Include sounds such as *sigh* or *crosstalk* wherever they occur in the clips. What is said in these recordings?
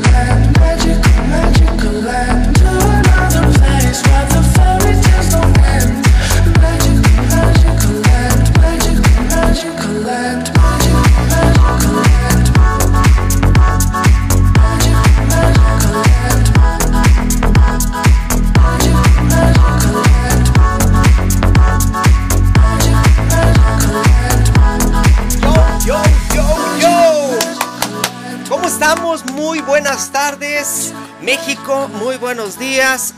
love.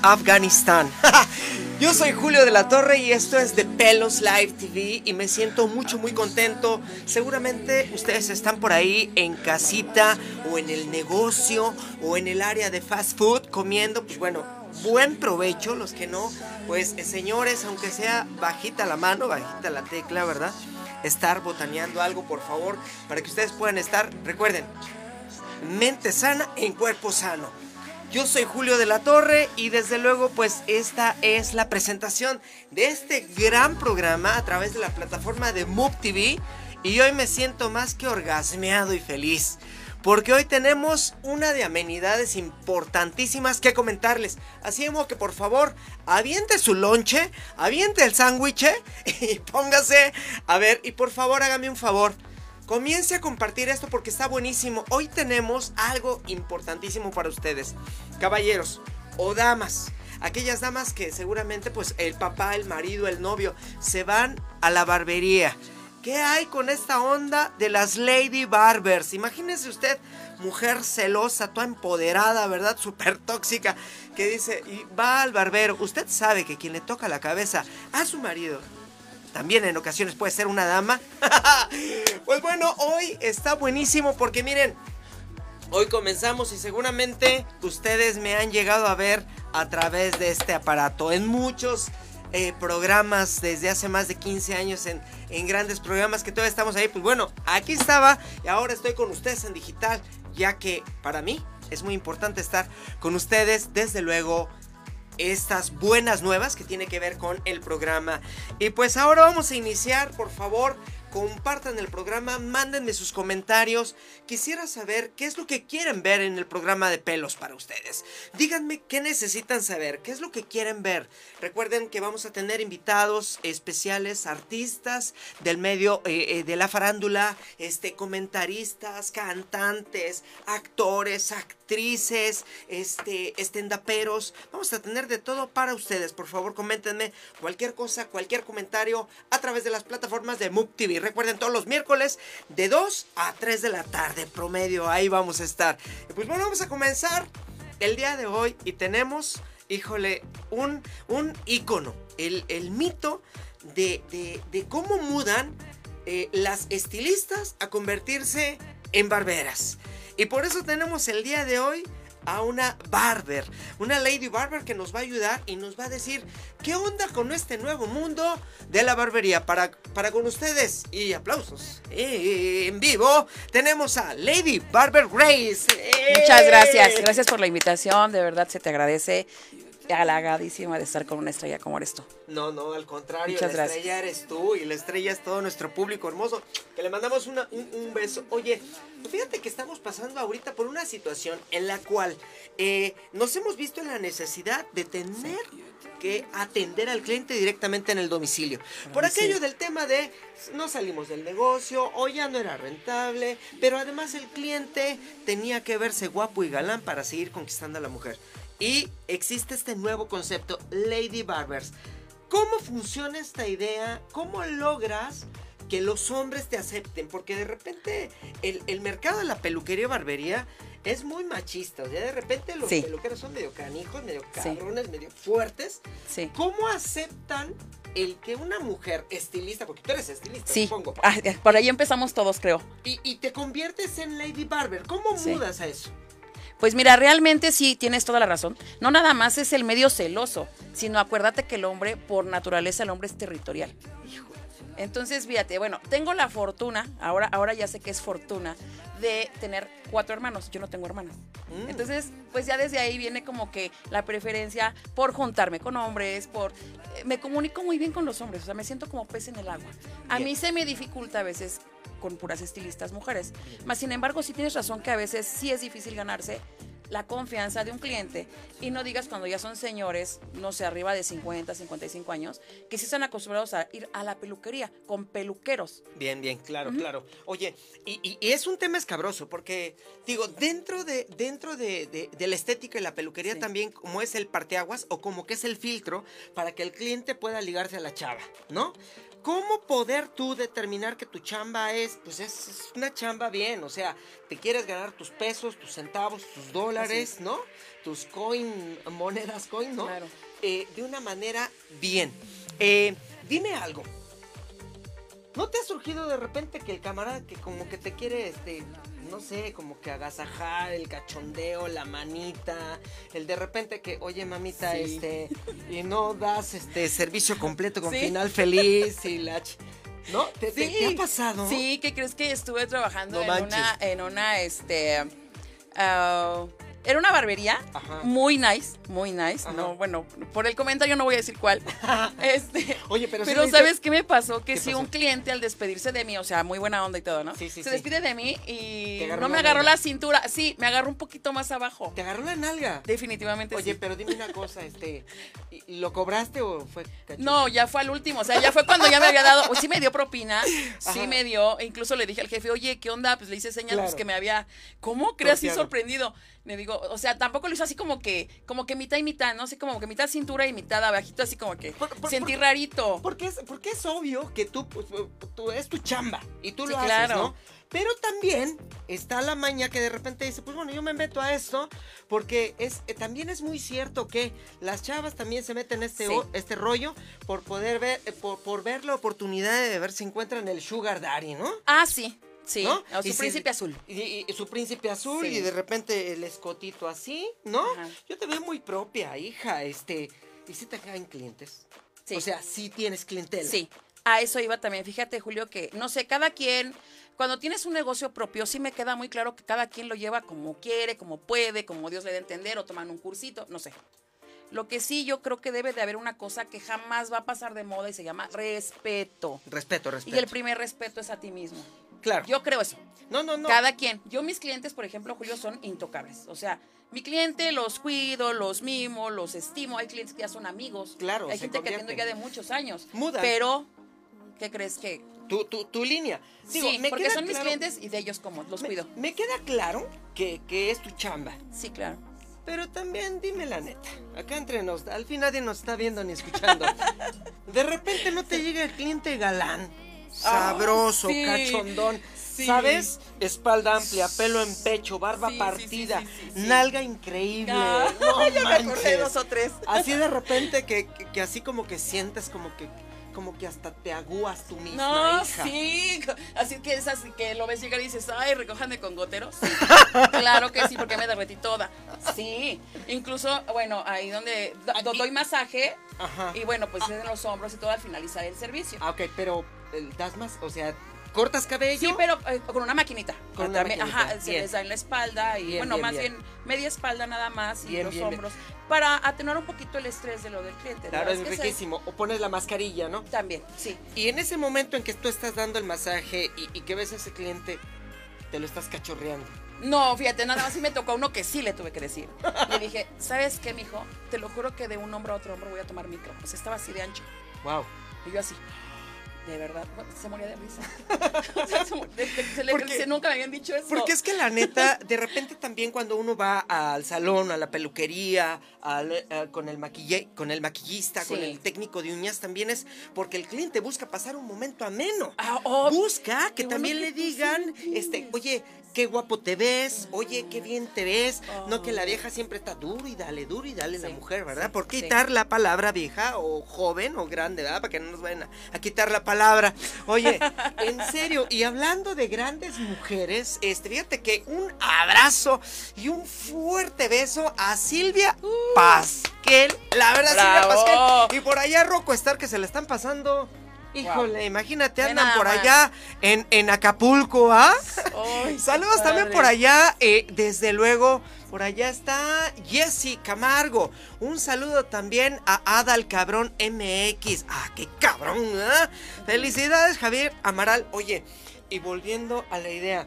Afganistán. *laughs* Yo soy Julio de la Torre y esto es de Pelos Live TV y me siento mucho, muy contento. Seguramente ustedes están por ahí en casita o en el negocio o en el área de fast food comiendo. Pues bueno, buen provecho. Los que no, pues eh, señores, aunque sea bajita la mano, bajita la tecla, ¿verdad? Estar botaneando algo, por favor, para que ustedes puedan estar, recuerden, mente sana en cuerpo sano. Yo soy Julio de la Torre y desde luego pues esta es la presentación de este gran programa a través de la plataforma de Move TV y hoy me siento más que orgasmeado y feliz porque hoy tenemos una de amenidades importantísimas que comentarles. Así modo que por favor aviente su lonche, aviente el sándwich *laughs* y póngase a ver y por favor hágame un favor. Comience a compartir esto porque está buenísimo. Hoy tenemos algo importantísimo para ustedes. Caballeros o damas. Aquellas damas que seguramente pues el papá, el marido, el novio se van a la barbería. ¿Qué hay con esta onda de las Lady Barbers? Imagínese usted, mujer celosa, toda empoderada, ¿verdad? Súper tóxica, que dice, y va al barbero. Usted sabe que quien le toca la cabeza a su marido también en ocasiones puede ser una dama. *laughs* pues bueno, hoy está buenísimo porque miren, hoy comenzamos y seguramente ustedes me han llegado a ver a través de este aparato en muchos eh, programas desde hace más de 15 años en, en grandes programas que todavía estamos ahí. Pues bueno, aquí estaba y ahora estoy con ustedes en digital, ya que para mí es muy importante estar con ustedes, desde luego estas buenas nuevas que tiene que ver con el programa. Y pues ahora vamos a iniciar, por favor, compartan el programa, mándenme sus comentarios. Quisiera saber qué es lo que quieren ver en el programa de pelos para ustedes. Díganme qué necesitan saber, qué es lo que quieren ver. Recuerden que vamos a tener invitados especiales, artistas del medio eh, eh, de la farándula, este, comentaristas, cantantes, actores, actrices, este, estendaperos. Vamos a tener de todo para ustedes. Por favor, coméntenme cualquier cosa, cualquier comentario a través de las plataformas de MUB TV. Recuerden todos los miércoles de 2 a 3 de la tarde promedio. Ahí vamos a estar. Pues bueno, vamos a comenzar el día de hoy y tenemos, híjole, un, un ícono. El, el mito de, de- de cómo mudan eh, las estilistas a convertirse en barberas. Y por eso tenemos el día de hoy a una barber, una lady barber que nos va a ayudar y nos va a decir qué onda con este nuevo mundo de la barbería. Para, para con ustedes y aplausos eh, en vivo tenemos a Lady Barber Grace. Muchas ¡Eh! gracias, gracias por la invitación, de verdad se te agradece, halagadísima de estar con una estrella como eres tú. No, no, al contrario, Muchas la gracias. estrella eres tú y la estrella es todo nuestro público hermoso. Que le mandamos una- un, un beso. Oye, fíjate que estamos pasando ahorita por una situación en la cual eh, nos hemos visto en la necesidad de tener que atender al cliente directamente en el domicilio. Por sí. aquello del tema de no salimos del negocio o ya no era rentable, pero además el cliente tenía que verse guapo y galán para seguir conquistando a la mujer. Y existe este nuevo concepto, Lady Barbers. ¿Cómo funciona esta idea? ¿Cómo logras que los hombres te acepten? Porque de repente el, el mercado de la peluquería y barbería es muy machista. O sea, de repente los Sí. peluqueros son medio canijos, medio Sí. cabrones, medio fuertes. Sí. ¿Cómo aceptan el que una mujer estilista, porque tú eres estilista, Sí, supongo, Ah, por ahí empezamos todos, creo. y, y te conviertes en Lady Barber? ¿Cómo Sí. mudas a eso? Pues mira, realmente sí tienes toda la razón. No nada más es el medio celoso, sino acuérdate que el hombre, por naturaleza, el hombre es territorial. Entonces, fíjate, bueno, tengo la fortuna, ahora, ahora ya sé que es fortuna, de tener cuatro hermanos. Yo no tengo hermanas. Mm. Entonces, pues ya desde ahí viene como que la preferencia por juntarme con hombres, por... eh, me comunico muy bien con los hombres, o sea, me siento como pez en el agua. A mí se me dificulta a veces con puras estilistas mujeres. Más sin embargo, sí tienes razón que a veces sí es difícil ganarse la confianza de un cliente y no digas cuando ya son señores, no sé, arriba de 50, 55 años, que sí están acostumbrados a ir a la peluquería con peluqueros. Bien, bien, claro, claro. Oye, y, y- y es un tema escabroso, porque, digo, dentro de, dentro de, de- de la estética y la peluquería Sí. también, como es el parteaguas o como que es el filtro para que el cliente pueda ligarse a la chava, ¿no? ¿Cómo poder tú determinar que tu chamba es, pues es, es una chamba bien? O sea, te quieres ganar tus pesos, tus centavos, tus dólares, ¿no? Tus coin, monedas coin, ¿no? Claro. Eh, de una manera bien. Eh, dime algo. ¿No te ha surgido de repente que el camarada que como que te quiere, este, no sé, como que agasajar, el cachondeo, la manita, el de repente que, oye mamita, Sí. este, y no das este servicio completo con Sí. final feliz y la... ¿No? ¿Te, te- te ha pasado? Sí, ¿qué crees que estuve trabajando No en manches. una, en una, este, ah, era una barbería Ajá. muy nice, muy nice. Ajá. No, bueno, por el comentario no voy a decir cuál. *laughs* este, Oye, pero, sí pero dice- ¿sabes qué me pasó? Que ¿Qué si pasó? un cliente al despedirse de mí, o sea, muy buena onda y todo, ¿no? Sí, sí, Se despide de mí y no me agarró nalga. la cintura. Sí, me agarró un poquito más abajo. Te agarró la nalga. Definitivamente Oye, pero dime una cosa, este, ¿y- ¿lo cobraste o fue? No, ya fue al último, o sea, ya fue cuando ya me había dado, o sí me dio propina, sí me dio, e incluso le dije al jefe, oye, ¿qué onda? Pues le hice señas, pues que me había, ¿cómo crees así sorprendido? Le digo, o sea, tampoco lo hizo así como que, como que mitad y mitad, ¿no? Así como que mitad cintura y mitad abajito, así como que Por- por- sentí por- rarito. Porque es, porque es obvio que tú, pues, tú es tu chamba y tú Sí, lo haces, claro. ¿no? Pero también está la maña que de repente dice, pues bueno, yo me meto a esto porque es eh, también es muy cierto que las chavas también se meten en este, Sí. o- este rollo por poder ver, eh, por, por ver la oportunidad de ver si encuentran el sugar daddy, ¿no? Ah, sí, sí, ¿No? o Y su príncipe azul. Y, y su príncipe azul Sí. y de repente el escotito así, ¿no? Ajá. Yo te veo muy propia, hija, este, y si te caen clientes. Sí. O sea, sí tienes clientela. Sí, a eso iba también. Fíjate, Julio, que no sé, cada quien, cuando tienes un negocio propio, sí me queda muy claro que cada quien lo lleva como quiere, como puede, como Dios le dé a entender, o toman un cursito, no sé. Lo que sí yo creo que debe de haber una cosa que jamás va a pasar de moda y se llama respeto. Respeto, respeto. Y el primer respeto es a ti mismo. Claro. Yo creo eso. no, no, no. Cada quien. Yo mis clientes, por ejemplo, Julio, son intocables. O sea, mi cliente los cuido, los mimo, los estimo. Hay clientes que ya son amigos. Claro, Hay gente que atiendo ya de muchos años. Mudan. Pero, ¿qué crees que? Tu, tu, tu línea. Digo, sí, me porque queda son mis clientes y de ellos como los me, cuido. me queda claro que, que es tu chamba. Sí, claro. Pero también dime la neta. Acá entre nos, al fin nadie nos está viendo ni escuchando. *laughs* De repente no te llega el cliente galán. Sabroso, sí, cachondón. sí. ¿Sabes? Espalda amplia, pelo en pecho, barba Sí, partida, nalga increíble. Ah, no *laughs* ya me acordé dos o tres. Así de repente que, que, que así como que sientes como que como que hasta te agúas tú misma, No, hija. sí. Así que es así que lo ves llegar y dices, ay, recójanme con goteros. Sí. *laughs* claro que sí, porque me derretí toda. Sí. Incluso, bueno, ahí donde do- doy masaje Ajá. y bueno, pues es en los hombros y todo al finalizar el servicio. Ah, ok, pero das más, o sea, cortas cabello. Sí, pero eh, con una maquinita. Con una maquinita, Ajá, se bien. les da en la espalda y Bien, bueno, bien, más bien. media espalda nada más y los hombros para atenuar un poquito el estrés de lo del cliente. Claro, es se- riquísimo. O pones la mascarilla, ¿no? También, sí. Y en ese momento en que tú estás dando el masaje y, y que ves a ese cliente, te lo estás cachorreando. No, fíjate, nada más sí me tocó a uno que sí le tuve que decir. Le dije, ¿sabes qué, mijo? Te lo juro que de un hombro a otro hombro voy a tomar micro. Pues estaba así de ancho. Wow. Y yo así. De verdad, bueno, se moría *laughs* de risa. Se le- Porque- se- nunca me habían dicho eso. Porque es que la neta, de repente también cuando uno va al salón, a la peluquería, al, eh, con, el maquille, con el maquillista, con el técnico de uñas, también es porque el cliente busca pasar un momento ameno. Ah, oh, busca que bueno también que le sí digan, este, oye, qué guapo te ves, oye, qué bien te ves. No que la Oh. vieja siempre está duro y dale, duro y dale la Sí, mujer, ¿verdad? ¿Por quitar la palabra vieja o joven o grande, ¿verdad? Para que no nos vayan a, a quitar la palabra. Oye, en serio, y hablando de grandes mujeres, este, fíjate que un abrazo y un fuerte beso a Silvia Pasquel. La verdad, Silvia Uh. Pasquel. Y por allá Rocco Star que se le están pasando. Híjole, imagínate, andan por más. allá en, en Acapulco, ¿ah? Saludos también por allá, eh, desde luego, por allá está Jessy Camargo. Un saludo también a Adal Cabrón MX. Ah, qué cabrón, ¿ah? Felicidades, Javier Amaral. Oye, y volviendo a la idea,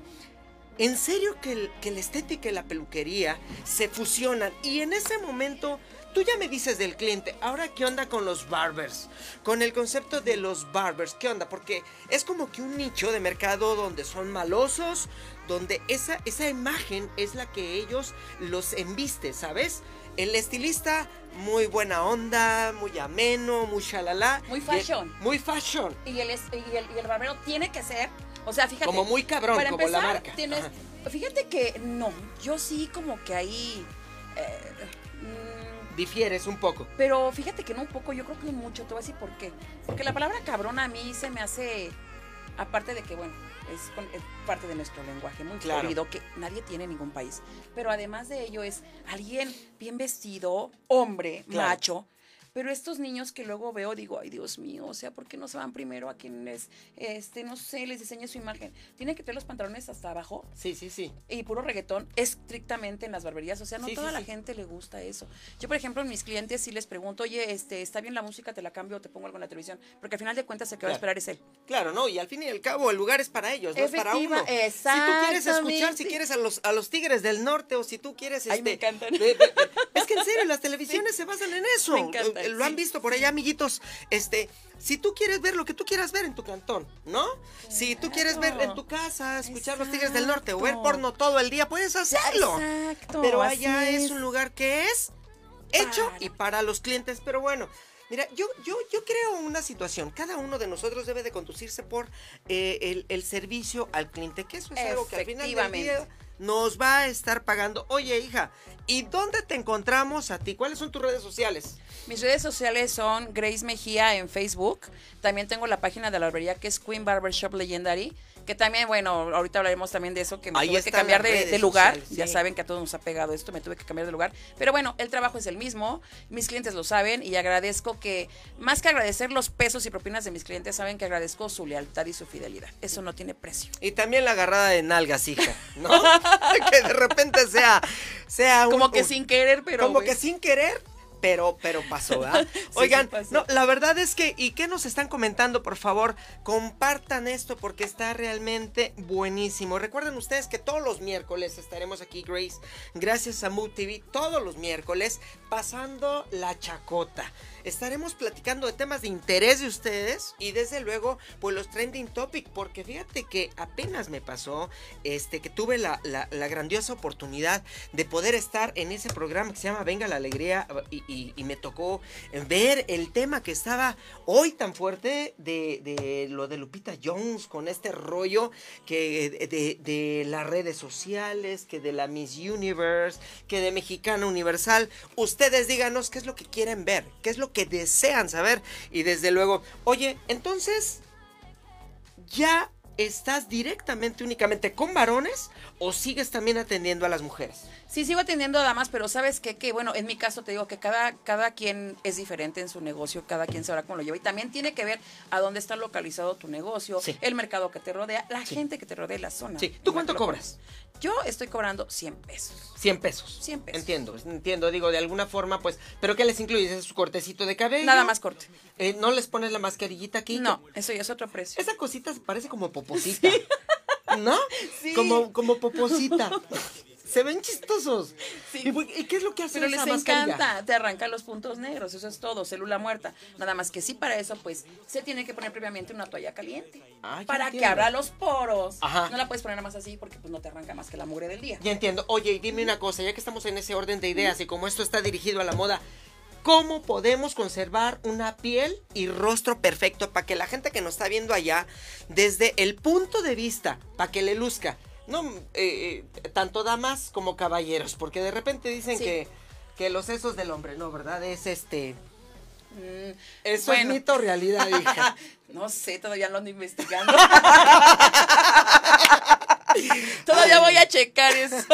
En serio que, el- que la estética y la peluquería se fusionan y en ese momento tú ya me dices del cliente, ahora qué onda con los barbers, con el concepto de los barbers, qué onda, porque es como que un nicho de mercado donde son malosos, donde esa, esa imagen es la que ellos los embiste, ¿sabes? El estilista, muy buena onda, muy ameno, muy shalala. Muy fashion. Muy fashion. Y el, y el, y el barbero tiene que ser, o sea, fíjate. Como muy cabrón, para como la empezar, marca. Tienes, fíjate que no, yo sí como que ahí, eh, mm, Difieres un poco. pero fíjate que no un poco, yo creo que mucho, te voy a decir por qué. Porque la palabra cabrón a mí se me hace, aparte de que, bueno, es, con- es parte de nuestro lenguaje muy Claro. florido que nadie tiene en ningún país. Pero además de ello es alguien bien vestido, hombre, Claro. macho. Pero estos niños que luego veo, digo, ay Dios mío, o sea, ¿por qué no se van primero a quienes, este, no sé, les diseñe su imagen? Tienen que tener los pantalones hasta abajo Sí, sí, sí. y puro reggaetón estrictamente en las barberías. O sea, no Sí, sí, toda la sí. gente le gusta eso. Yo, por ejemplo, en mis clientes sí les pregunto, oye, este, ¿está bien la música? ¿Te la cambio o te pongo algo en la televisión? Porque al final de cuentas el que va a esperar es él. Claro, ¿no? Y al fin y al cabo el lugar es para ellos, no es para uno. Si tú quieres escuchar, si quieres a los, a los Tigres del Norte o si tú quieres... Ay, me este, encantan. de- de- es que en serio, las televisiones se basan en eso. *laughs* Me encantan, Lo han visto por allá, amiguitos. Este, si tú quieres ver lo que tú quieras ver en tu cantón, ¿no? Si tú quieres ver en tu casa, escuchar los Tigres del Norte o ver porno todo el día, puedes hacerlo. Exacto. Pero allá es un lugar que es hecho Para. y para los clientes. Pero bueno, mira, yo, yo, yo creo una situación. Cada uno de nosotros debe de conducirse por eh, el, el servicio al cliente, que eso es algo que al final del día Efectivamente. Nos va a estar pagando. Oye, hija, ¿y dónde te encontramos a ti? ¿Cuáles son tus redes sociales? Mis redes sociales son Grace Mejía en Facebook. También tengo la página de la barbería que es Queen Barbershop Legendary. Que también, bueno, ahorita hablaremos también de eso, que me Ahí tuve que cambiar de, lugar. Ya saben que a todos nos ha pegado esto, me tuve que cambiar de lugar. Pero bueno, el trabajo es el mismo, mis clientes lo saben y agradezco que, más que agradecer los pesos y propinas de mis clientes, saben que agradezco su lealtad y su fidelidad. Eso no tiene precio. Y también la agarrada de nalgas, hija, ¿no? *laughs* *laughs* que de repente sea, sea un- Como que un- sin querer, pero... como que sin querer, pero, pero pasó, ¿verdad? *laughs* Sí, Oigan, sí pasó. no, la verdad es que, ¿y qué nos están comentando? Por favor, compartan esto porque está realmente buenísimo. Recuerden ustedes que todos los miércoles estaremos aquí, Grace, gracias a Mood TV, todos los miércoles, pasando la chacota. Estaremos platicando de temas de interés de ustedes y desde luego, pues los trending topic, porque fíjate que apenas me pasó, este, que tuve la, la- la grandiosa oportunidad de poder estar en ese programa que se llama Venga la Alegría y, y- me tocó ver el tema que estaba hoy tan fuerte de, lo de Lupita Jones con este rollo que de, de- de las redes sociales, que de la Miss Universe, que de Mexicana Universal. Ustedes díganos qué es lo que quieren ver, qué es lo que desean saber y desde luego, oye, entonces ya estás directamente únicamente con varones o sigues también atendiendo a las mujeres? Sí, sigo atendiendo a damas, pero ¿sabes qué? Que bueno, en mi caso te digo que cada, cada quien es diferente en su negocio, cada quien sabrá cómo lo lleva. Y también tiene que ver a dónde está localizado tu negocio, Sí. el mercado que te rodea, la Sí. gente que te rodea, la zona. Sí. ¿Tú cuánto cobras? Yo estoy cobrando 100 pesos. 100 pesos. 100 pesos. Entiendo, entiendo, digo, de alguna forma, pues, ¿pero qué les incluyes? ¿Es su cortecito de cabello? Nada más corte. Eh, ¿No les pones la mascarillita aquí? No, eso ya es otro precio. Esa cosita parece como *laughs* poposita. ¿No? Sí. Como, como poposita. Se ven chistosos. Sí. ¿Y, qué es lo que hace Pero esa les mascarilla? encanta, te arranca los puntos negros, eso es todo, célula muerta. Nada más que sí, para eso, pues, se tiene que poner previamente una toalla caliente. Ah, para que abra los poros. Ajá. No la puedes poner nada más así porque pues no te arranca más que la mugre del día. Ya entiendo. Oye, y dime una cosa, ya que estamos en ese orden de ideas y como esto está dirigido a la moda, ¿cómo podemos conservar una piel y rostro perfecto para que la gente que nos está viendo allá, desde el punto de vista, para que le luzca, no, eh, eh, tanto damas como caballeros, porque de repente dicen Sí. que, que los sesos del hombre, no, ¿verdad? Es este... Mm, Eso Bueno. es mito realidad, hija. *laughs* no sé, todavía lo ando investigando. *laughs* *laughs* todavía voy a checar eso.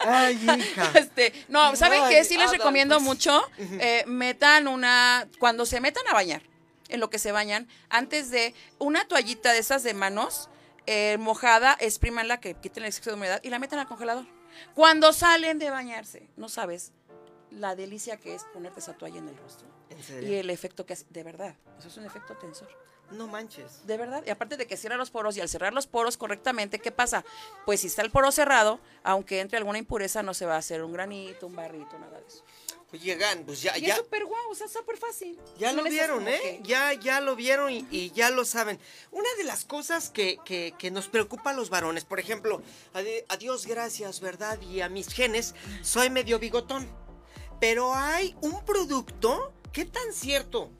Ay, hija. *laughs* Este, no, ¿saben qué? Sí les Adams. recomiendo mucho. eh, metan una. Cuando se metan a bañar, en lo que se bañan, antes de una toallita de esas de manos eh, mojada, exprimanla que quiten el exceso de humedad y la metan al congelador. Cuando salen de bañarse, no sabes la delicia que es ponerte esa toalla en el rostro. ¿En serio? Y el efecto que hace, de verdad, eso es un efecto tensor. No manches. De verdad, y aparte de que cierra los poros y al cerrar los poros correctamente, ¿qué pasa? Pues si está el poro cerrado, aunque entre alguna impureza, no se va a hacer un granito, un barrito, nada de eso. Oye, Gan, pues ya, Y ya, es súper guau, o sea, súper fácil. ya No lo vieron, ¿eh? que- Ya, ya lo vieron y, y ya lo saben. Una de las cosas que, que- que nos preocupa a los varones, por ejemplo, a, de- a Dios gracias, ¿verdad? Y a mis genes, soy medio bigotón. Pero hay un producto, ¿qué tan cierto?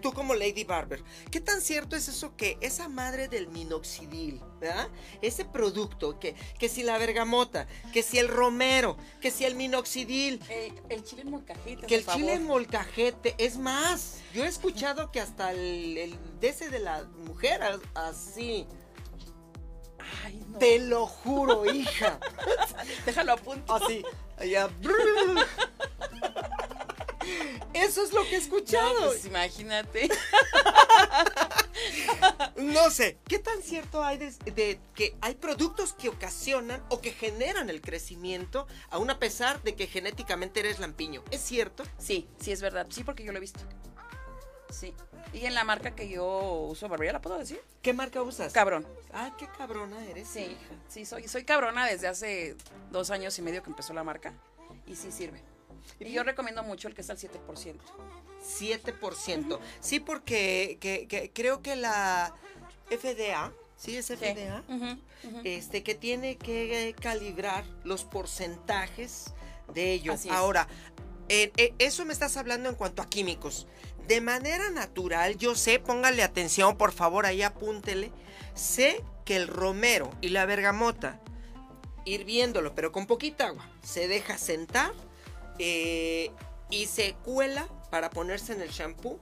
Tú como Lady Barber, ¿qué tan cierto es eso que esa madre del minoxidil, ¿verdad? Ese producto, que, que si la bergamota, que si el romero, que si el minoxidil, Eh, el chile en molcajete, que el chile en molcajete, es más, yo he escuchado que hasta el, el de ese de la mujer, así, Ay, no. te lo juro, hija, *laughs* Déjalo a punto. así, allá. *laughs* Eso es lo que he No, escuchado. pues imagínate. No sé, ¿qué tan cierto hay de, de que hay productos que ocasionan o que generan el crecimiento, aún a pesar de que genéticamente eres lampiño? ¿Es cierto? Sí, sí es verdad. Sí, porque yo lo he visto. Sí. Y en la marca que yo uso, Barbera, ¿la puedo decir? ¿Qué marca usas? Cabrón. Ah, qué cabrona eres. Sí, hija. sí, soy, soy cabrona desde hace dos años y medio que empezó la marca. Y sí sirve. Y yo recomiendo mucho el que es al 7%. 7%. Sí, porque que- que creo que la FDA, ¿sí es Sí. FDA? Este, que tiene que calibrar los porcentajes de ello. Ahora, eh, eh, eso me estás hablando en cuanto a químicos. De manera natural, yo sé, póngale atención, por favor, ahí apúntele. Sé que el romero y la bergamota, hirviéndolo, pero con poquita agua, se deja sentar eh, y se cuela para ponerse en el shampoo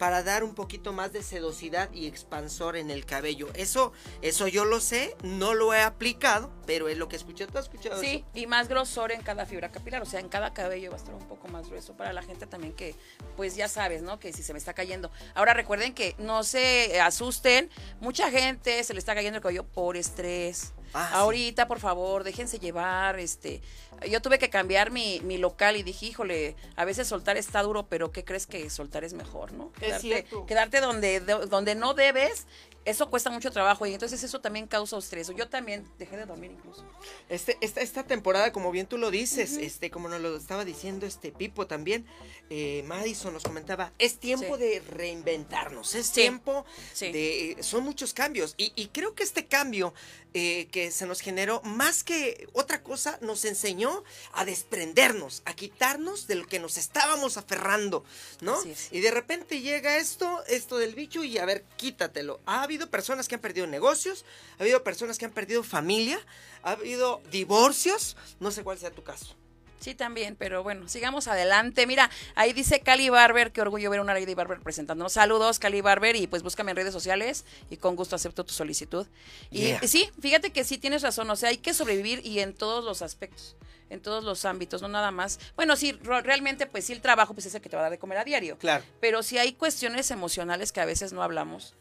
para dar un poquito más de sedosidad y expansor en el cabello. Eso, eso yo lo sé, no lo he aplicado, pero es lo que escuché. ¿Tú has escuchado Sí, y más grosor en cada fibra capilar, o sea, en cada cabello va a estar un poco más grueso para la gente también que, pues ya sabes, ¿no? Que si se me está cayendo. Ahora recuerden que no se asusten, mucha gente se le está cayendo el cabello por estrés. Ah, sí. Ahorita, por favor, déjense llevar, este, yo tuve que cambiar mi, mi local y dije, híjole, a veces soltar está duro, pero ¿qué crees que soltar es mejor, no? Es Quedarte, cierto. quedarte donde, do- donde no debes, eso cuesta mucho trabajo y entonces eso también causa estrés. Yo también dejé de dormir incluso. Este, esta, esta temporada, como bien tú lo dices, este, como nos lo estaba diciendo este Pipo también, eh, Madison nos comentaba, es tiempo Sí. de reinventarnos, es Sí. tiempo Sí. de, son muchos cambios. Y, y creo que este cambio eh, que se nos generó, más que otra cosa, nos enseñó a desprendernos, a quitarnos de lo que nos estábamos aferrando, ¿no? Y de repente llega esto, esto del bicho y a ver, quítatelo. Ha habido personas que han perdido negocios, ha habido personas que han perdido familia, ha habido divorcios, no sé cuál sea tu caso. Sí, también, pero bueno, sigamos adelante. Mira, ahí dice Cali Barber, qué orgullo ver una Lady Barber presentándonos. Saludos, Cali Barber, y pues búscame en redes sociales y con gusto acepto tu solicitud. Y Yeah. sí, fíjate que sí tienes razón, o sea, hay que sobrevivir y en todos los aspectos, en todos los ámbitos, no nada más. Bueno, sí, realmente, pues sí, el trabajo pues es el que te va a dar de comer a diario. Claro. Pero si hay cuestiones emocionales que a veces no hablamos,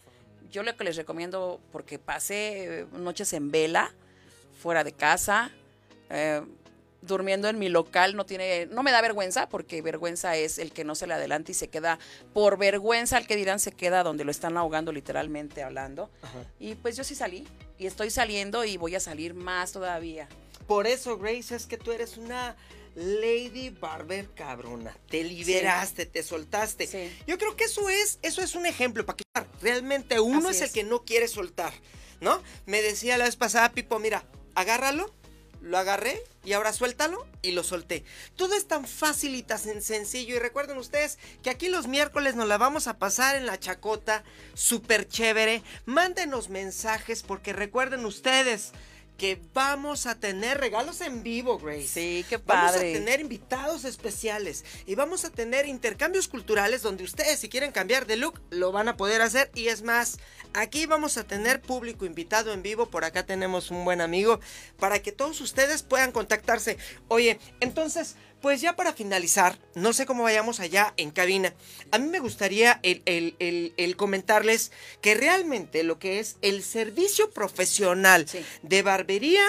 yo lo que les recomiendo, porque pasé eh, noches en vela, fuera de casa, eh, durmiendo en mi local, no tiene, no me da vergüenza, porque vergüenza es el que no se le adelanta y se queda, por vergüenza al que dirán se queda donde lo están ahogando literalmente hablando. Y pues yo sí salí, y estoy saliendo y voy a salir más todavía. Por eso, Grace, es que tú eres una Lady Barber cabrona. Te liberaste, te soltaste. Sí. Yo creo que eso es, eso es un ejemplo para que realmente uno Así es el es. que no quiere soltar, ¿no? Me decía la vez pasada, Pipo, mira, agárralo, lo agarré y ahora suéltalo y lo solté. Todo es tan fácil y tan sencillo. Y recuerden ustedes que aquí los miércoles nos la vamos a pasar en la chacota, súper chévere. Mándenos mensajes porque recuerden ustedes que vamos a tener regalos en vivo, Grace. Sí, qué Vamos a padre. tener invitados especiales y vamos a tener intercambios culturales donde ustedes si quieren cambiar de look lo van a poder hacer y es más, aquí vamos a tener público invitado en vivo, por acá tenemos un buen amigo para que todos ustedes puedan contactarse. Oye, entonces, pues ya para finalizar, no sé cómo vayamos allá en cabina, a mí me gustaría el, el- el- el comentarles que realmente lo que es el servicio profesional Sí. de barbería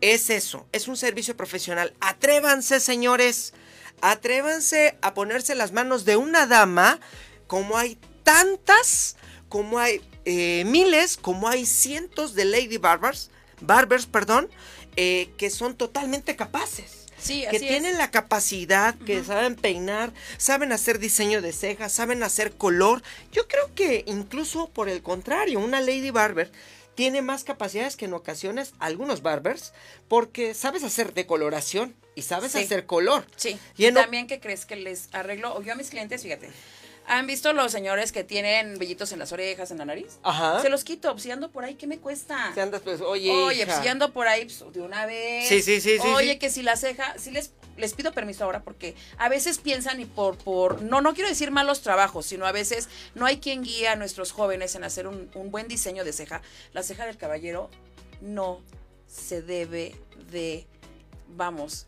es eso, es un servicio profesional. Atrévanse, señores, atrévanse a ponerse las manos de una dama, como hay tantas, como hay eh, miles, como hay cientos de lady barbers, barbers, perdón, eh, que son totalmente capaces. Sí, que tienen es. la capacidad, que saben peinar, saben hacer diseño de cejas, saben hacer color. Yo creo que incluso por el contrario, una lady barber tiene más capacidades que en ocasiones algunos barbers, porque sabes hacer decoloración y sabes Sí. hacer color. Sí. Y Y también que crees que les arreglo, o yo a mis clientes, fíjate, ¿han visto los señores que tienen vellitos en las orejas, en la nariz? Ajá. Se los quito, pues si ando por ahí, ¿qué me cuesta? Si andas, pues, oye, Oye, hija. pues si ando por ahí pues, de una vez. Sí, sí, sí, sí, Oye, sí. que si la ceja, sí les, les pido permiso ahora porque a veces piensan y por, por, no, no quiero decir malos trabajos, sino a veces no hay quien guía a nuestros jóvenes en hacer un, un buen diseño de ceja. La ceja del caballero no se debe de, vamos,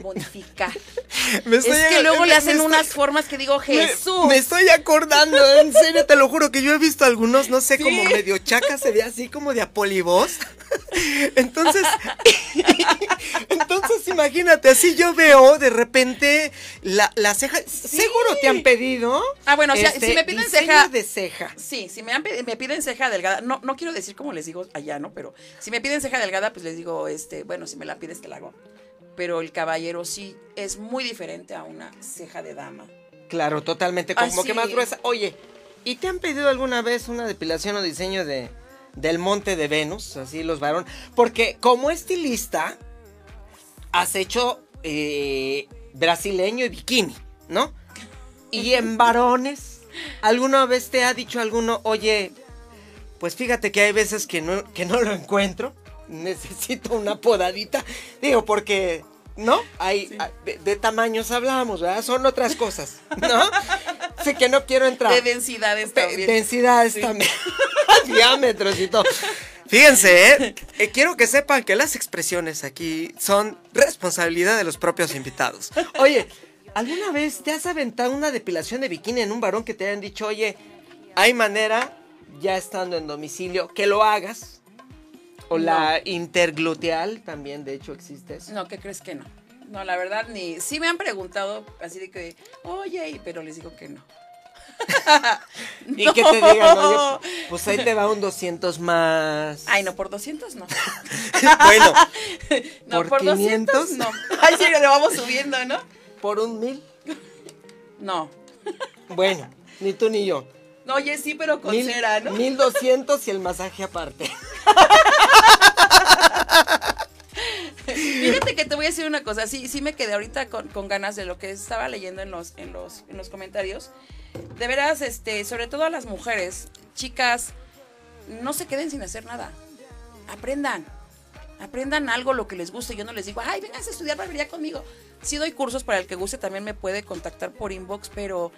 modificar. *laughs* Me es que luego me- le hacen estoy- unas formas que digo, Jesús. Me, estoy acordando, en serio, te lo juro que yo he visto algunos, no sé, Sí. como medio chaca, se ve así como de apolivoz. *laughs* Entonces, *laughs* entonces imagínate, así yo veo de repente la, la ceja. Seguro te han pedido. Ah, bueno, o sea, este, si me piden ceja- de ceja. Sí, si me, han me piden ceja delgada, no, no quiero decir como les digo allá, ¿no? Pero si me piden ceja delgada, pues les digo, este, bueno, si me la pides te la hago. Pero el caballero sí es muy diferente a una ceja de dama. Claro, totalmente, como Así. que más gruesa. Oye, ¿y te han pedido alguna vez una depilación o diseño de del monte de Venus? Así los varones. Porque como estilista, has hecho eh, brasileño y bikini, ¿no? Y *laughs* en varones, ¿alguna vez te ha dicho alguno, oye, pues fíjate que hay veces que no, que no lo encuentro, necesito una podadita? Digo, porque, ¿no? Hay, ah, de, de tamaños hablamos, ¿verdad? Son otras cosas, ¿no? Sé que no quiero entrar. De densidades Pe- también. densidades Sí. también. *laughs* Diámetros y todo. Fíjense, ¿eh? Eh, quiero que sepan que las expresiones aquí son responsabilidad de los propios invitados. Oye, ¿alguna vez te has aventado una depilación de bikini en un varón que te hayan dicho, oye, hay manera, ya estando en domicilio, que lo hagas? O la intergluteal también, de hecho, existe eso. No, ¿qué crees que no? No, la verdad, ni. Sí me han preguntado así de que, oye, pero les digo que no. *laughs* Y que te digan, oye, pues ahí te va un 200 más. Ay, no, por 200 no. *laughs* bueno, *laughs* No, ¿Por por, 500? 200 no. Ay, sí, le vamos subiendo, ¿no? por un mil. No. Bueno, ni tú ni yo. No, oye, sí, pero con Mil, cera, ¿no? 1200 y el masaje aparte. Fíjate que te voy a decir una cosa, sí, sí me quedé ahorita con, con ganas de lo que estaba leyendo en los, en los, en los comentarios. De veras, este, sobre todo a las mujeres, chicas, no se queden sin hacer nada. Aprendan. Aprendan algo, lo que les guste. Yo no les digo, ay, vengan a estudiar barbería conmigo. Sí doy cursos para el que guste, también me puede contactar por inbox, pero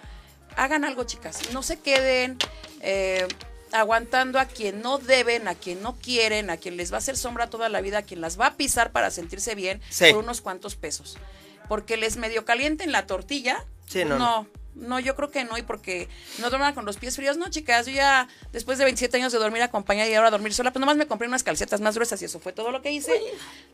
hagan algo, chicas. No se queden eh, aguantando a quien no deben, a quien no quieren, a quien les va a hacer sombra toda la vida, a quien las va a pisar para sentirse bien Sí. por unos cuantos pesos. Porque les medio calienten la tortilla. Sí, no, no. No, yo creo que no, y porque no duerman con los pies fríos. No, chicas, yo ya después de 27 años de dormir acompañada y ahora dormir sola, pues nomás me compré unas calcetas más gruesas y eso fue todo lo que hice.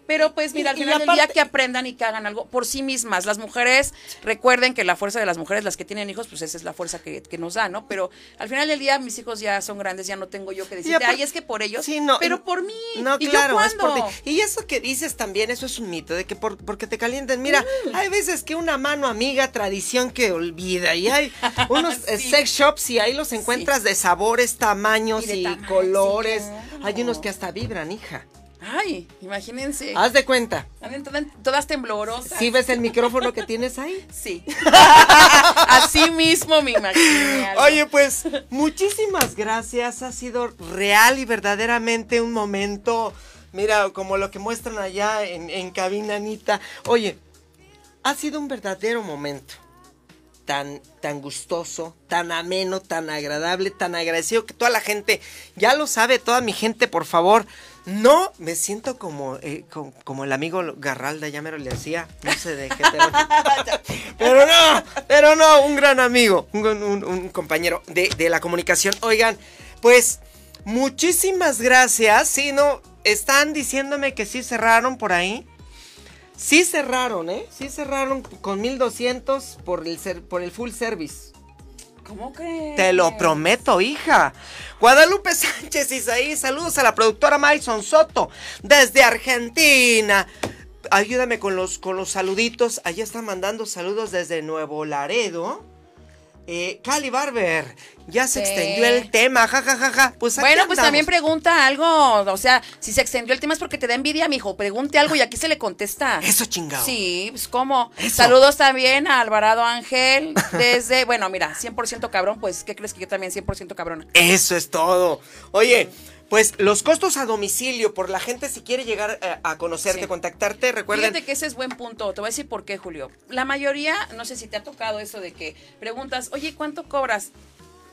Pero pues mira, al Y- final del día que aprendan y que hagan algo por sí mismas. Las mujeres, recuerden que la fuerza de las mujeres, las que tienen hijos, pues esa es la fuerza que, que nos da, ¿no? Pero al final del día mis hijos ya son grandes, ya no tengo yo que decirte, aparte- ay, es que por ellos, Sí, no, pero por mí. No, ¿Y claro, yo es por ti. cuándo? Y eso que dices también, eso es un mito, de que por, porque te calienten. Mira, Mm. hay veces que una mano amiga, tradición que olvida, y hay unos *laughs* Sí. sex shops y ahí los encuentras de sabores, tamaños Y colores. sí, claro. Hay unos que hasta vibran, hija. Ay, imagínense. Haz de cuenta. Todas, todas temblorosas. ¿Sí ves el micrófono que tienes ahí? Sí. *laughs* Así mismo me imaginé. algo. Oye, pues muchísimas gracias. Ha sido real y verdaderamente un momento, mira, como lo que muestran allá en, en cabina, Anita. Oye, ha sido un verdadero momento. Tan, tan gustoso, tan ameno, tan agradable, tan agradecido que toda la gente ya lo sabe, toda mi gente, por favor. No me siento como, eh, como, como el amigo Garralda, ya me lo le decía, no se deje. Pero, pero no, pero no, un gran amigo, un, un- un compañero de, de la comunicación. Oigan, pues muchísimas gracias. Sí, no, están diciéndome que sí cerraron por ahí. Sí cerraron, ¿eh? Sí cerraron con 1200 por el, ser- por el full service. ¿Cómo crees? Te lo prometo, hija. Guadalupe *laughs* Sánchez Isaí, saludos a la productora Maison Soto desde Argentina. Ayúdame con los, con los saluditos. Allá están mandando saludos desde Nuevo Laredo. Eh, Cali Barber, ya se Sí. extendió el tema, jajajaja. Pues aquí Bueno, pues andamos. también pregunta algo. O sea, si se extendió el tema es porque te da envidia, mijo. Pregunte algo y aquí se le contesta. Eso chingado. Sí, pues cómo. Eso. Saludos también a Alvarado Ángel desde, *laughs* bueno, mira, 100% cabrón, pues, ¿qué crees que yo también 100% cabrona? Eso es todo. Oye, pues los costos a domicilio por la gente si quiere llegar eh, a conocerte, Sí. contactarte, recuerden. Fíjate que ese es buen punto. Te voy a decir por qué, Julio. La mayoría, no sé si te ha tocado eso de que preguntas, oye, ¿cuánto cobras?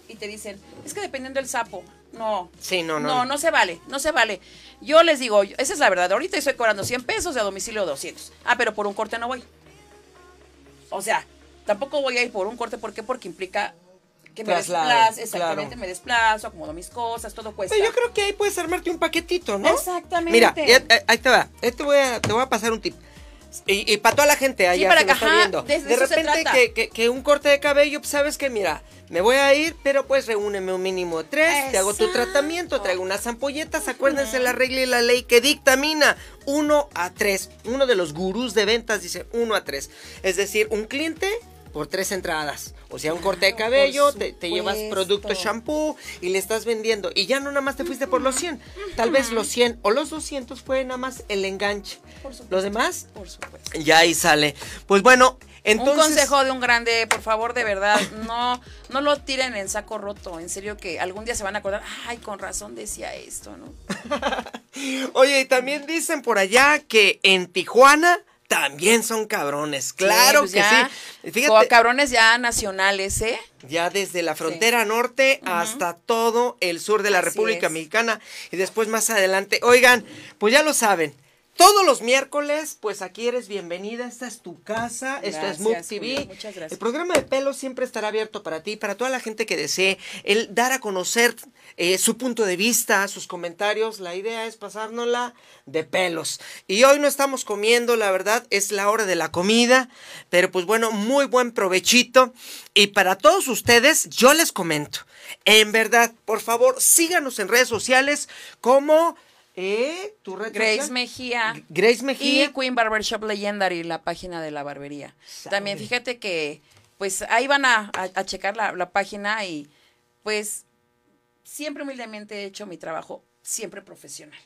Y te dicen, es que dependiendo del sapo. No. Sí, no, no. No, no se vale, no se vale. Yo les digo, esa es la verdad. Ahorita estoy cobrando 100 pesos de a domicilio 200. Ah, pero por un corte no voy. O sea, tampoco voy a ir por un corte. ¿Por qué? Porque implica que me Traslado, desplazo. Exactamente, claro. me desplazo, acomodo mis cosas, todo cuesta. Pero yo creo que ahí puedes armarte un paquetito, ¿no? Exactamente. Mira, ahí te va. Te, voy a, te voy a pasar un tip. Y, y para toda la gente allá para que está viendo. de- repente que, que- que un corte de cabello, pues sabes que mira, me voy a ir, pero pues reúneme un mínimo de tres, te hago tu tratamiento, traigo unas ampolletas, acuérdense la regla y la ley que dictamina uno a tres. Uno de los gurús de ventas dice uno a tres. Es decir, un cliente por tres entradas. O sea, un corte de cabello, te, te llevas producto shampoo y le estás vendiendo. Y ya no nada más te fuiste por los 100. Tal vez los 100 o los 200 fue nada más el enganche. Por supuesto. Los demás, Por supuesto. ya ahí sale. Pues bueno, entonces... Un consejo de un grande, por favor, de verdad, no, no lo tiren en saco roto. En serio que algún día se van a acordar, ay, con razón decía esto, ¿no? *laughs* Oye, y también dicen por allá que en Tijuana también son cabrones. Claro pues que ya, sí. Fíjate, Cabrones ya nacionales, ¿eh? ya desde la frontera norte hasta todo el sur de la Así República es. Mexicana y después más adelante. Oigan, pues ya lo saben. Todos los miércoles, pues aquí eres bienvenida. Esta es tu casa. Esto es Mook TV. Julio, muchas gracias. El programa de pelos siempre estará abierto para ti, para toda la gente que desee el dar a conocer eh, su punto de vista, sus comentarios. La idea es pasárnosla de pelos. Y hoy no estamos comiendo, la verdad, es la hora de la comida. Pero pues bueno, muy buen provechito. Y para todos ustedes, yo les comento. En verdad, por favor, síganos en redes sociales como... Eh, tu red Grace social? Mejía. Grace Mejía. Y Queen Barbershop Legendary, la página de la barbería. Sabe. También fíjate que, pues ahí van a, a- a checar la, la página y, pues, siempre humildemente he hecho mi trabajo, siempre profesional.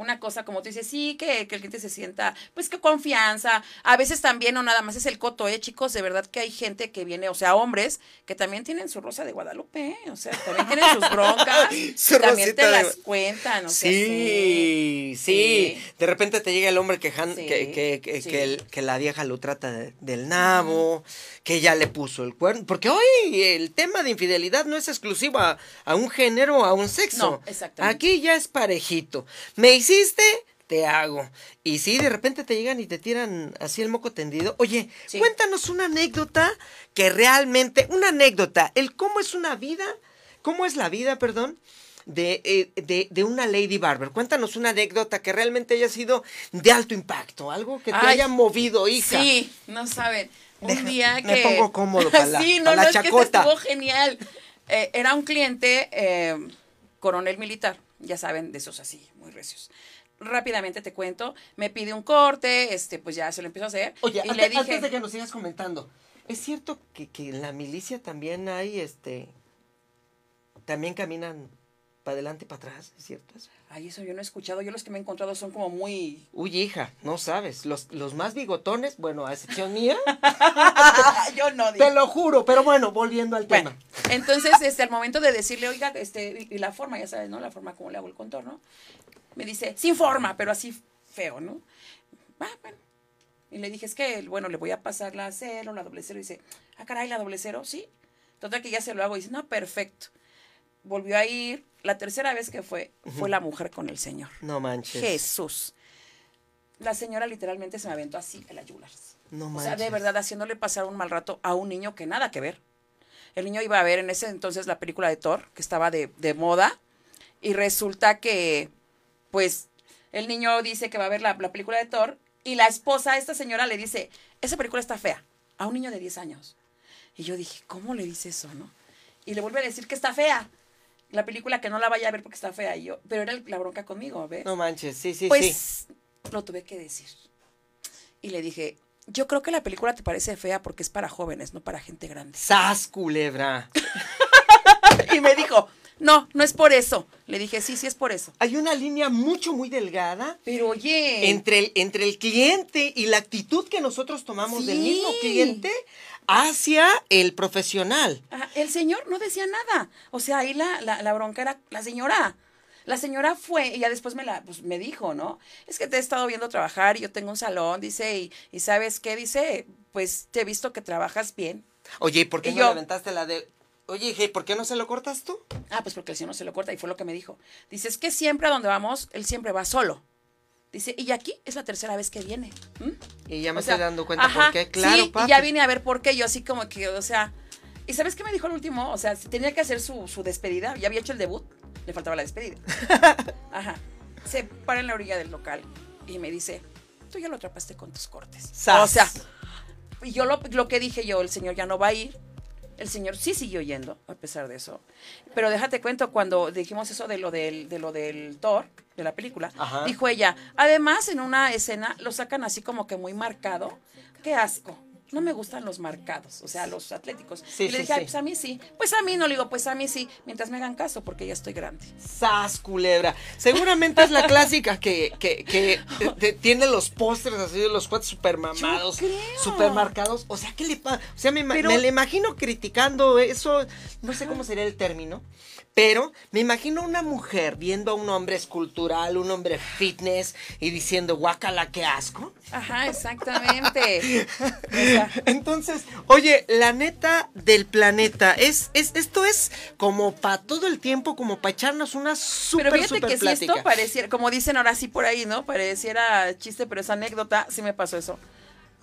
Una cosa, como tú dices, sí, que, que el cliente se sienta, pues que confianza. A veces también, no nada más es el coto, ¿eh, chicos? De verdad que hay gente que viene, o sea, hombres, que también tienen su rosa de Guadalupe, ¿eh? O sea, también tienen sus broncas. *laughs* Su también te de- las cuentan, o sea, Sí, sí, Sí. De repente te llega el hombre quejan, Sí, que, que, que, sí. que el- que la vieja lo trata de- del nabo, que ya le puso el cuerno. Porque hoy el tema de infidelidad no es exclusivo a, a un género o a un sexo. No, exactamente. Aquí ya es parejito. Me hiciste, te hago. Y sí, de repente te llegan y te tiran así el moco tendido. Oye, Sí. cuéntanos una anécdota que realmente, una anécdota, el cómo es una vida, cómo es la vida, perdón, de, eh, de, de una Lady Barber. Cuéntanos una anécdota que realmente haya sido de alto impacto, algo que te Ay, haya movido, hija. Sí, no saben. Un Deja- día que. me pongo cómodo pa' *laughs* la- sí, no, la no, es que chacota. estuvo genial. Eh, era un cliente, eh, coronel militar, ya saben, de esos así, muy recios. Rápidamente te cuento, me pide un corte, este, pues ya se lo empiezo a hacer. Oye, y ante- le dije, antes de que nos sigas comentando, ¿es cierto que, que en la milicia también hay, este, también caminan para adelante y para atrás? ¿Es cierto eso? ay, eso yo no he escuchado, yo los que me he encontrado son como muy... Uy, hija, no sabes, los, los más bigotones, bueno, a excepción mía, *laughs* yo no, te lo juro, pero bueno, volviendo al Bueno, tema. entonces, este, al momento de decirle, oiga, este, y, y la forma, ya sabes, ¿no? La forma como le hago el contorno. Me dice, sin forma, pero así feo, ¿no? Ah, bueno. Y le dije, es que, bueno, le voy a pasar la cero, la doble cero. Y dice, ah, caray, la doble cero, sí. Total que ya se lo hago. Y dice, no, perfecto. Volvió a ir. La tercera vez que fue, fue la mujer con el señor. No manches. Jesús. La señora literalmente se me aventó así en la yugular. No O manches. sea, de verdad, haciéndole pasar un mal rato a un niño que nada que ver. El niño iba a ver en ese entonces la película de Thor, que estaba de, de moda, y resulta que, pues, el niño dice que va a ver la, la película de Thor Y la esposa, esta señora, le dice, esa película está fea, a un niño de 10 años. Y yo dije, ¿cómo le dice eso, no? Y le vuelve a decir que está fea. La película que no la vaya a ver porque está fea. Y yo, pero era la bronca conmigo, ¿ves? No manches, sí, sí, sí. pues lo tuve que decir. Y le dije, yo creo que la película te parece fea porque es para jóvenes, no para gente grande. ¡Sas, culebra! *laughs* Y me dijo, no, no es por eso. Le dije, sí, sí es por eso. Hay una línea mucho, muy delgada Pero oye, entre el, entre el cliente y la actitud que nosotros tomamos del Sí. mismo cliente hacia el profesional. Ajá, el señor no decía nada. O sea, ahí la, la, la bronca era la señora. La señora fue y ya después me la pues, me dijo, ¿no? Es que te he estado viendo trabajar y yo tengo un salón, dice, y, y ¿sabes qué? Dice, pues te he visto que trabajas bien. Oye, ¿y por qué Y no yo- le aventaste la de... Oye, hey, ¿por qué no se lo cortas tú? Ah, pues porque el señor no se lo corta y fue lo que me dijo. Dice, es que siempre a donde vamos, él siempre va solo. Dice, y aquí es la tercera vez que viene. ¿m? Y ya me O sea, estoy dando cuenta ajá, por qué. Claro, sí, papi. y ya vine a ver por qué. Yo así como que, o sea... ¿Y sabes qué me dijo el último? O sea, tenía que hacer su, su despedida. Ya había hecho el debut. Le faltaba la despedida. *laughs* Ajá. Se para en la orilla del local y me dice, tú ya lo atrapaste con tus cortes. Sas. O sea, y yo lo, lo que dije yo, el señor ya no va a ir. El señor sí siguió yendo, a pesar de eso. Pero déjate cuento, cuando dijimos eso de lo del, de lo del Thor, de la película, Ajá. dijo ella, además en una escena lo sacan así como que muy marcado. Qué asco. No me gustan los marcados, o sea, los atléticos. Sí, y le sí, dije, "Ay, sí. pues a mí sí. Pues a mí no le digo, pues a mí sí, mientras me hagan caso, porque ya estoy grande. ¡Sas, culebra! Seguramente es la clásica que, que, que te- te- tiene los pósters así de los cuates super mamados, super marcados. O sea, ¿qué le pasa? O sea, me, Pero- me le imagino criticando eso, no sé cómo sería el término, pero me imagino una mujer viendo a un hombre escultural, un hombre fitness y diciendo, guácala, qué asco. Ajá, exactamente. Entonces, oye, la neta del planeta, es, es esto es como para todo el tiempo, como para echarnos una súper, pero fíjate que si esto pareciera, como dicen ahora sí por ahí, ¿no? Pareciera chiste, pero es anécdota, sí me pasó eso.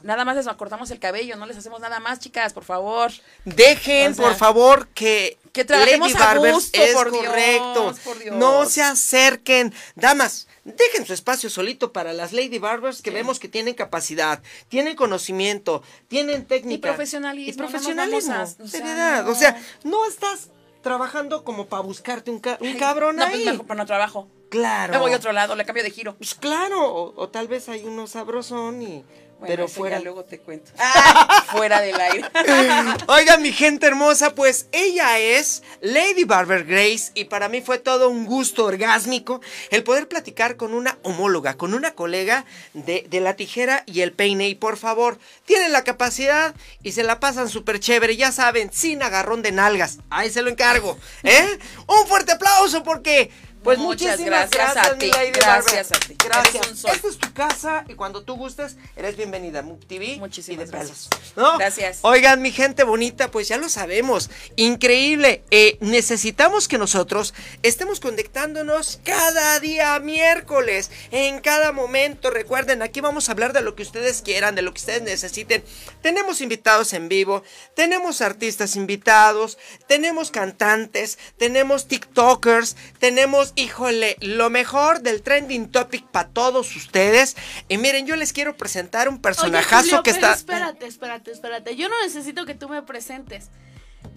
Nada más les cortamos el cabello, no les hacemos nada más, chicas, por favor. Dejen, O sea, por favor, que, que trabajemos Lady a Barbers gusto, es por Dios, correcto. por Dios. No se acerquen. Damas, dejen su espacio solito para las Lady Barbers que vemos que tienen capacidad, tienen conocimiento, tienen técnica. profesionalismo, Y no nos profesionalismo. vamos a- o sea, seriedad. no. O sea, no estás trabajando como para buscarte un, ca- un cabrón No, ahí. pues mejor para no trabajo. Claro. Me voy a otro lado, le cambio de giro. Pues claro, o, o tal vez hay uno sabrosón y... Bueno, pero fuera... luego te cuento. Ah, *laughs* fuera del aire. *laughs* Oigan, mi gente hermosa, pues ella es Lady Barber Grace y para mí fue todo un gusto orgásmico el poder platicar con una homóloga, con una colega de, de la tijera y el peine. Y por favor, tienen la capacidad y se la pasan súper chévere, ya saben, sin agarrón de nalgas. Ahí se lo encargo, ¿eh? Un fuerte aplauso porque... Pues Muchas muchísimas gracias gracias, a ti, gracias Barber. a ti. Gracias. Esta es tu casa y cuando tú gustes, eres bienvenida a TV Muchísimas y de gracias. ¿no? Gracias. Oigan, mi gente bonita, pues ya lo sabemos. Increíble. Eh, necesitamos que nosotros estemos conectándonos cada día miércoles, en cada momento. Recuerden, aquí vamos a hablar de lo que ustedes quieran, de lo que ustedes necesiten. Tenemos invitados en vivo, tenemos artistas invitados, tenemos cantantes, tenemos TikTokers, tenemos, híjole, lo mejor del trending topic para todos ustedes. Y miren, yo les quiero presentar un Oye, personajazo Julio, que pero está. Espérate, espérate, espérate. Yo no necesito que tú me presentes.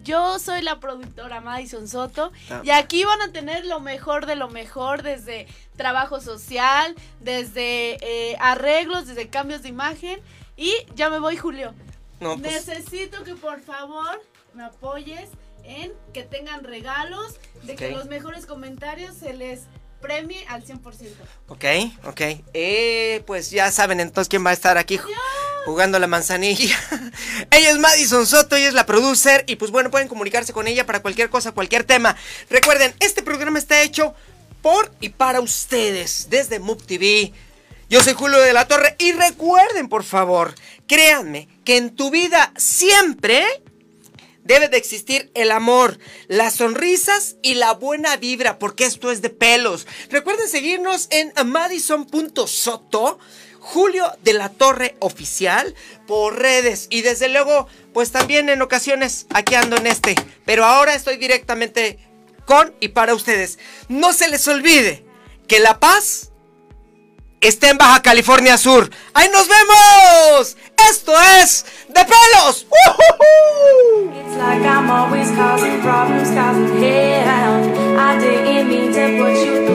Yo soy la productora Madison Soto Ah. y aquí van a tener lo mejor de lo mejor desde trabajo social, desde eh, arreglos, desde cambios de imagen y ya me voy Julio. No, pues, Necesito que por favor me apoyes en que tengan regalos, de que los mejores comentarios se les premie al 100%. Ok, ok. Eh, pues ya saben entonces quién va a estar aquí ju- jugando la manzanilla. *laughs* ella es Madison Soto, ella es la producer y pues bueno, pueden comunicarse con ella para cualquier cosa, cualquier tema. Recuerden, este programa está hecho por y para ustedes desde Move TV. Yo soy Julio de la Torre y recuerden, por favor, créanme que en tu vida siempre Debe de existir el amor, las sonrisas y la buena vibra, porque esto es de pelos. Recuerden seguirnos en madison.soto, Julio de la Torre Oficial, por redes. Y desde luego, pues también en ocasiones aquí ando en este. Pero ahora estoy directamente con y para ustedes. No se les olvide que la paz está en Baja California Sur. ¡Ahí nos vemos! Esto es de pelos. It's like I'm always causing problems, causing hell. I didn't mean to put you